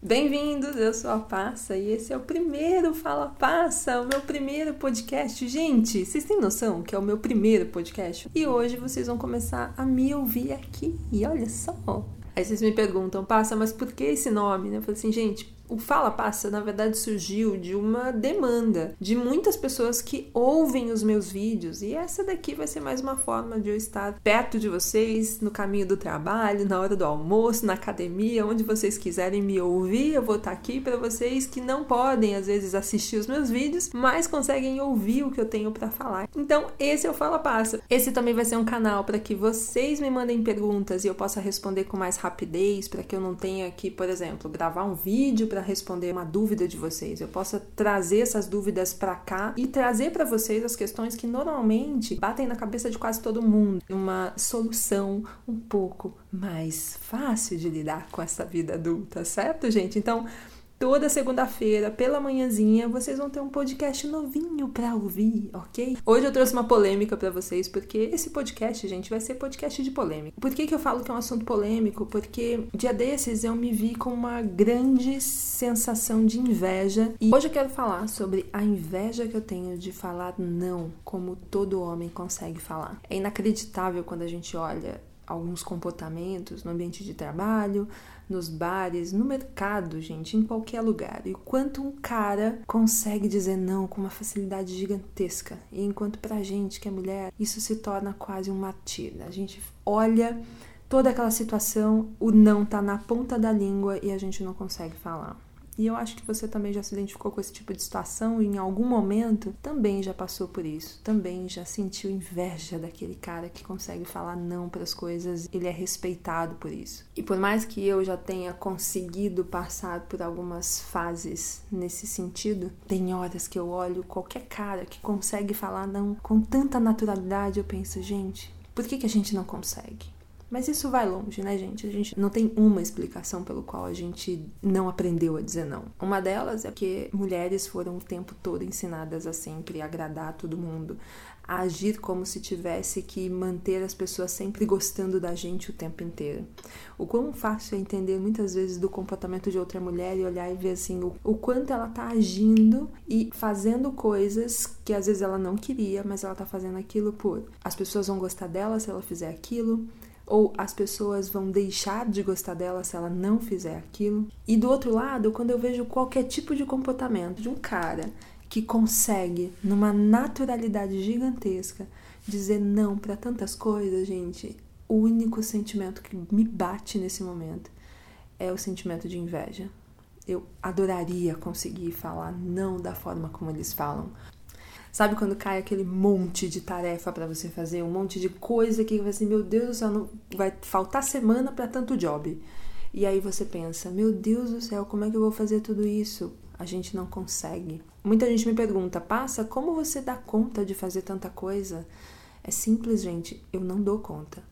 Bem-vindos, eu sou a Passa e esse é o primeiro Fala Passa, o meu primeiro podcast. Gente, vocês têm noção que é o meu primeiro podcast? E hoje vocês vão começar a me ouvir aqui. E olha só. Aí vocês me perguntam, Passa, mas por que esse nome? Eu falei assim, gente, o Fala Passa, na verdade, surgiu de uma demanda de muitas pessoas que ouvem os meus vídeos e essa daqui vai ser mais uma forma de eu estar perto de vocês no caminho do trabalho, na hora do almoço, na academia, onde vocês quiserem me ouvir. Eu vou estar aqui para vocês que não podem às vezes assistir os meus vídeos, mas conseguem ouvir o que eu tenho para falar. Então, esse é o Fala Passa. Esse também vai ser um canal para que vocês me mandem perguntas e eu possa responder com mais rapidez, para que eu não tenha que, por exemplo, gravar um vídeo para responder uma dúvida de vocês, eu possa trazer essas dúvidas para cá e trazer para vocês as questões que normalmente batem na cabeça de quase todo mundo, uma solução um pouco mais fácil de lidar com essa vida adulta, certo, gente? Então, Toda segunda-feira, pela manhãzinha, vocês vão ter um podcast novinho para ouvir, ok? Hoje eu trouxe uma polêmica para vocês, porque esse podcast, gente, vai ser podcast de polêmica. Por que, que eu falo que é um assunto polêmico? Porque dia desses eu me vi com uma grande sensação de inveja. E hoje eu quero falar sobre a inveja que eu tenho de falar não, como todo homem consegue falar. É inacreditável quando a gente olha alguns comportamentos no ambiente de trabalho, nos bares, no mercado, gente, em qualquer lugar. E quanto um cara consegue dizer não com uma facilidade gigantesca. E enquanto pra gente que é mulher, isso se torna quase um martírio. A gente olha toda aquela situação, o não tá na ponta da língua e a gente não consegue falar. E eu acho que você também já se identificou com esse tipo de situação e em algum momento também já passou por isso, também já sentiu inveja daquele cara que consegue falar não para as coisas, ele é respeitado por isso. E por mais que eu já tenha conseguido passar por algumas fases nesse sentido, tem horas que eu olho qualquer cara que consegue falar não com tanta naturalidade, eu penso, gente, por que, que a gente não consegue? Mas isso vai longe, né, gente? A gente não tem uma explicação pelo qual a gente não aprendeu a dizer não. Uma delas é que mulheres foram o tempo todo ensinadas a sempre agradar todo mundo, a agir como se tivesse que manter as pessoas sempre gostando da gente o tempo inteiro. O quão fácil é entender muitas vezes do comportamento de outra mulher e olhar e ver assim o, o quanto ela tá agindo e fazendo coisas que às vezes ela não queria, mas ela tá fazendo aquilo por as pessoas vão gostar dela se ela fizer aquilo ou as pessoas vão deixar de gostar dela se ela não fizer aquilo. E do outro lado, quando eu vejo qualquer tipo de comportamento de um cara que consegue, numa naturalidade gigantesca, dizer não para tantas coisas, gente, o único sentimento que me bate nesse momento é o sentimento de inveja. Eu adoraria conseguir falar não da forma como eles falam, Sabe quando cai aquele monte de tarefa para você fazer, um monte de coisa que vai meu Deus do céu, não, vai faltar semana para tanto job. E aí você pensa, meu Deus do céu, como é que eu vou fazer tudo isso? A gente não consegue. Muita gente me pergunta, passa, como você dá conta de fazer tanta coisa? É simples, gente, eu não dou conta.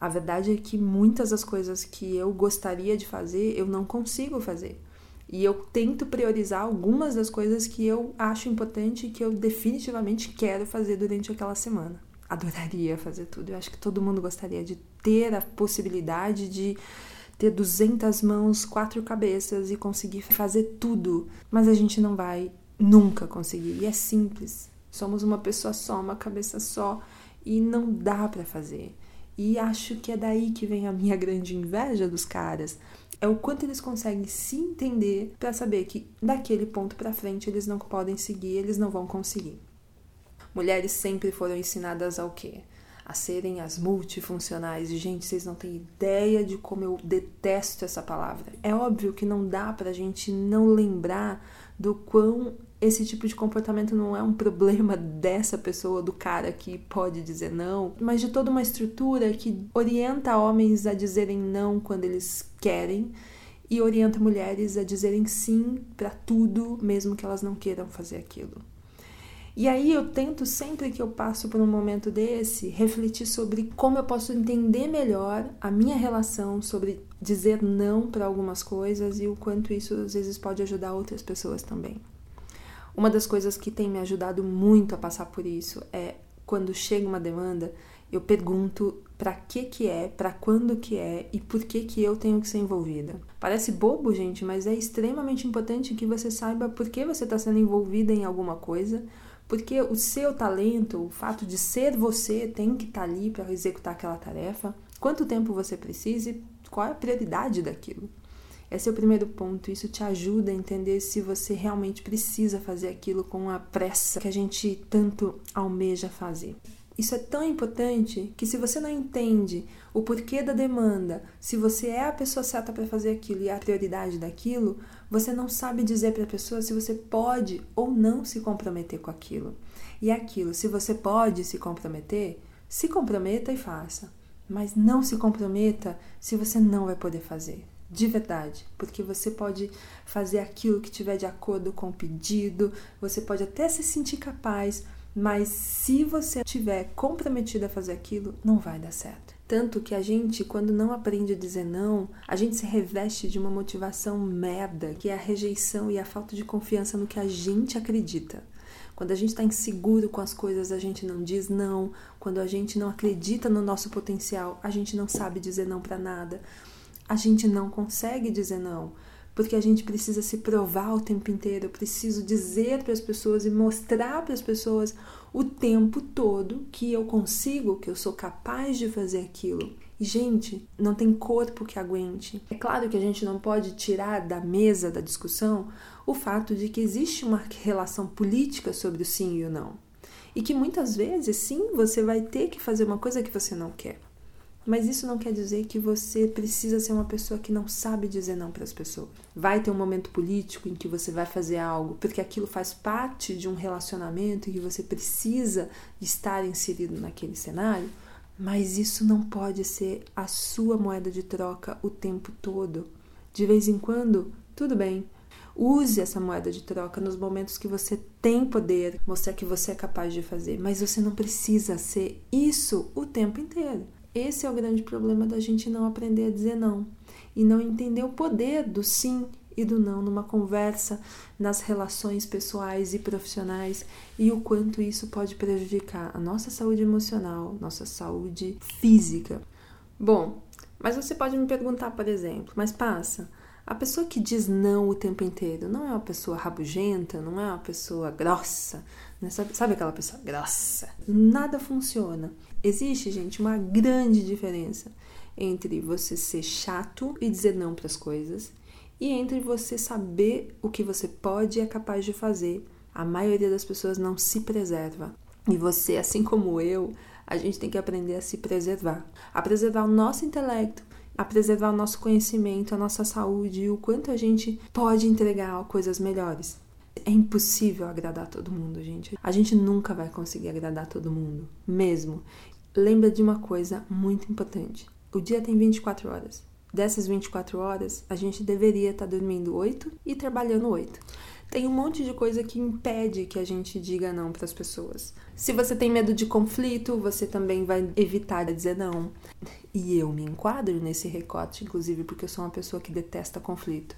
A verdade é que muitas das coisas que eu gostaria de fazer, eu não consigo fazer. E eu tento priorizar algumas das coisas que eu acho importante e que eu definitivamente quero fazer durante aquela semana. Adoraria fazer tudo. Eu acho que todo mundo gostaria de ter a possibilidade de ter 200 mãos, quatro cabeças e conseguir fazer tudo. Mas a gente não vai nunca conseguir. E é simples. Somos uma pessoa só, uma cabeça só e não dá para fazer. E acho que é daí que vem a minha grande inveja dos caras é o quanto eles conseguem se entender para saber que daquele ponto para frente eles não podem seguir, eles não vão conseguir. Mulheres sempre foram ensinadas ao quê? A serem as multifuncionais. Gente, vocês não têm ideia de como eu detesto essa palavra. É óbvio que não dá pra gente não lembrar do quão esse tipo de comportamento não é um problema dessa pessoa, do cara que pode dizer não, mas de toda uma estrutura que orienta homens a dizerem não quando eles querem e orienta mulheres a dizerem sim para tudo, mesmo que elas não queiram fazer aquilo. E aí eu tento sempre que eu passo por um momento desse refletir sobre como eu posso entender melhor a minha relação sobre dizer não para algumas coisas e o quanto isso às vezes pode ajudar outras pessoas também. Uma das coisas que tem me ajudado muito a passar por isso é quando chega uma demanda, eu pergunto para que que é, para quando que é e por que que eu tenho que ser envolvida. Parece bobo, gente, mas é extremamente importante que você saiba por que você está sendo envolvida em alguma coisa, porque o seu talento, o fato de ser você, tem que estar tá ali para executar aquela tarefa. Quanto tempo você precisa e qual é a prioridade daquilo. Esse é o primeiro ponto. Isso te ajuda a entender se você realmente precisa fazer aquilo com a pressa que a gente tanto almeja fazer. Isso é tão importante que se você não entende o porquê da demanda, se você é a pessoa certa para fazer aquilo e a prioridade daquilo, você não sabe dizer para a pessoa se você pode ou não se comprometer com aquilo. E aquilo, se você pode se comprometer, se comprometa e faça. Mas não se comprometa se você não vai poder fazer. De verdade, porque você pode fazer aquilo que tiver de acordo com o pedido, você pode até se sentir capaz, mas se você estiver comprometido a fazer aquilo, não vai dar certo. Tanto que a gente, quando não aprende a dizer não, a gente se reveste de uma motivação merda, que é a rejeição e a falta de confiança no que a gente acredita. Quando a gente está inseguro com as coisas, a gente não diz não. Quando a gente não acredita no nosso potencial, a gente não sabe dizer não para nada. A gente não consegue dizer não porque a gente precisa se provar o tempo inteiro. Eu preciso dizer para as pessoas e mostrar para as pessoas o tempo todo que eu consigo, que eu sou capaz de fazer aquilo. E, gente, não tem corpo que aguente. É claro que a gente não pode tirar da mesa da discussão o fato de que existe uma relação política sobre o sim e o não. E que muitas vezes, sim, você vai ter que fazer uma coisa que você não quer. Mas isso não quer dizer que você precisa ser uma pessoa que não sabe dizer não para as pessoas. Vai ter um momento político em que você vai fazer algo porque aquilo faz parte de um relacionamento e que você precisa estar inserido naquele cenário, mas isso não pode ser a sua moeda de troca o tempo todo. De vez em quando, tudo bem. Use essa moeda de troca nos momentos que você tem poder, mostrar que você é capaz de fazer, mas você não precisa ser isso o tempo inteiro. Esse é o grande problema da gente não aprender a dizer não e não entender o poder do sim e do não numa conversa, nas relações pessoais e profissionais e o quanto isso pode prejudicar a nossa saúde emocional, nossa saúde física. Bom, mas você pode me perguntar, por exemplo, mas passa, a pessoa que diz não o tempo inteiro não é uma pessoa rabugenta, não é uma pessoa grossa, né? sabe, sabe aquela pessoa grossa? Nada funciona. Existe, gente, uma grande diferença entre você ser chato e dizer não para as coisas e entre você saber o que você pode e é capaz de fazer. A maioria das pessoas não se preserva. E você, assim como eu, a gente tem que aprender a se preservar, a preservar o nosso intelecto, a preservar o nosso conhecimento, a nossa saúde e o quanto a gente pode entregar coisas melhores. É impossível agradar todo mundo, gente. A gente nunca vai conseguir agradar todo mundo, mesmo. Lembra de uma coisa muito importante: o dia tem 24 horas. Dessas 24 horas, a gente deveria estar dormindo 8 e trabalhando 8. Tem um monte de coisa que impede que a gente diga não para as pessoas. Se você tem medo de conflito, você também vai evitar dizer não. E eu me enquadro nesse recorte, inclusive porque eu sou uma pessoa que detesta conflito.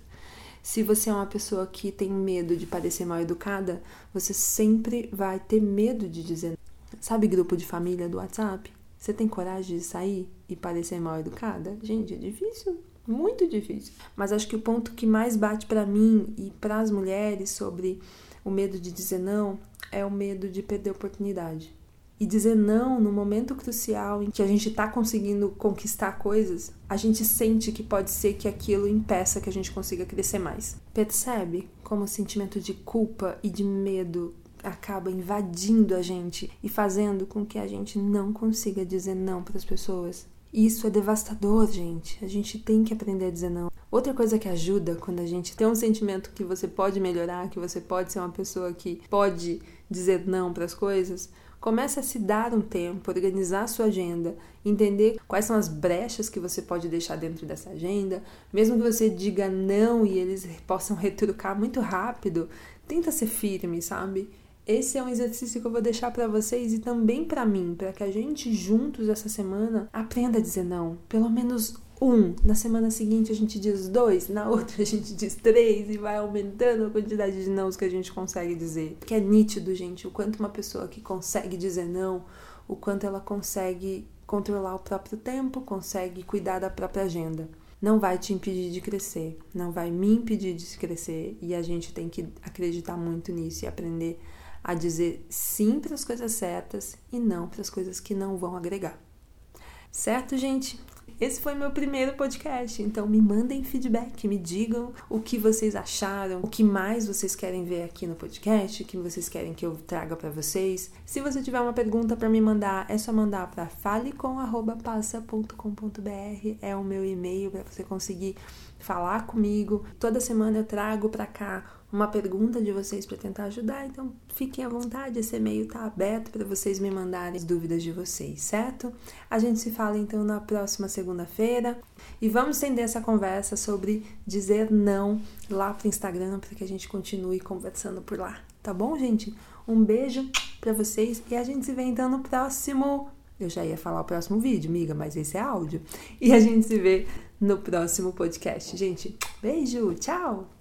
Se você é uma pessoa que tem medo de parecer mal educada, você sempre vai ter medo de dizer. Sabe grupo de família do WhatsApp? Você tem coragem de sair e parecer mal educada? Gente, é difícil muito difícil. Mas acho que o ponto que mais bate para mim e para as mulheres sobre o medo de dizer não é o medo de perder oportunidade. E dizer não no momento crucial em que a gente está conseguindo conquistar coisas, a gente sente que pode ser que aquilo impeça que a gente consiga crescer mais. Percebe como o sentimento de culpa e de medo acaba invadindo a gente e fazendo com que a gente não consiga dizer não para as pessoas? Isso é devastador, gente. A gente tem que aprender a dizer não. Outra coisa que ajuda quando a gente tem um sentimento que você pode melhorar, que você pode ser uma pessoa que pode dizer não para as coisas, comece a se dar um tempo, organizar a sua agenda, entender quais são as brechas que você pode deixar dentro dessa agenda, mesmo que você diga não e eles possam retrucar muito rápido, tenta ser firme, sabe? Esse é um exercício que eu vou deixar para vocês e também para mim, para que a gente juntos essa semana aprenda a dizer não. Pelo menos um. Na semana seguinte a gente diz dois, na outra a gente diz três e vai aumentando a quantidade de nãos que a gente consegue dizer. Que é nítido, gente, o quanto uma pessoa que consegue dizer não, o quanto ela consegue controlar o próprio tempo, consegue cuidar da própria agenda. Não vai te impedir de crescer, não vai me impedir de crescer e a gente tem que acreditar muito nisso e aprender a dizer sim para as coisas certas e não para as coisas que não vão agregar. Certo, gente? Esse foi meu primeiro podcast, então me mandem feedback, me digam o que vocês acharam, o que mais vocês querem ver aqui no podcast, o que vocês querem que eu traga para vocês. Se você tiver uma pergunta para me mandar, é só mandar para falecom@passa.com.br, é o meu e-mail para você conseguir falar comigo. Toda semana eu trago para cá uma pergunta de vocês para tentar ajudar, então fiquem à vontade, esse e-mail está aberto para vocês me mandarem as dúvidas de vocês, certo? A gente se fala então na próxima segunda-feira e vamos estender essa conversa sobre dizer não lá pro Instagram para que a gente continue conversando por lá, tá bom, gente? Um beijo para vocês e a gente se vê então no próximo. Eu já ia falar o próximo vídeo, amiga, mas esse é áudio. E a gente se vê no próximo podcast. Gente, beijo, tchau!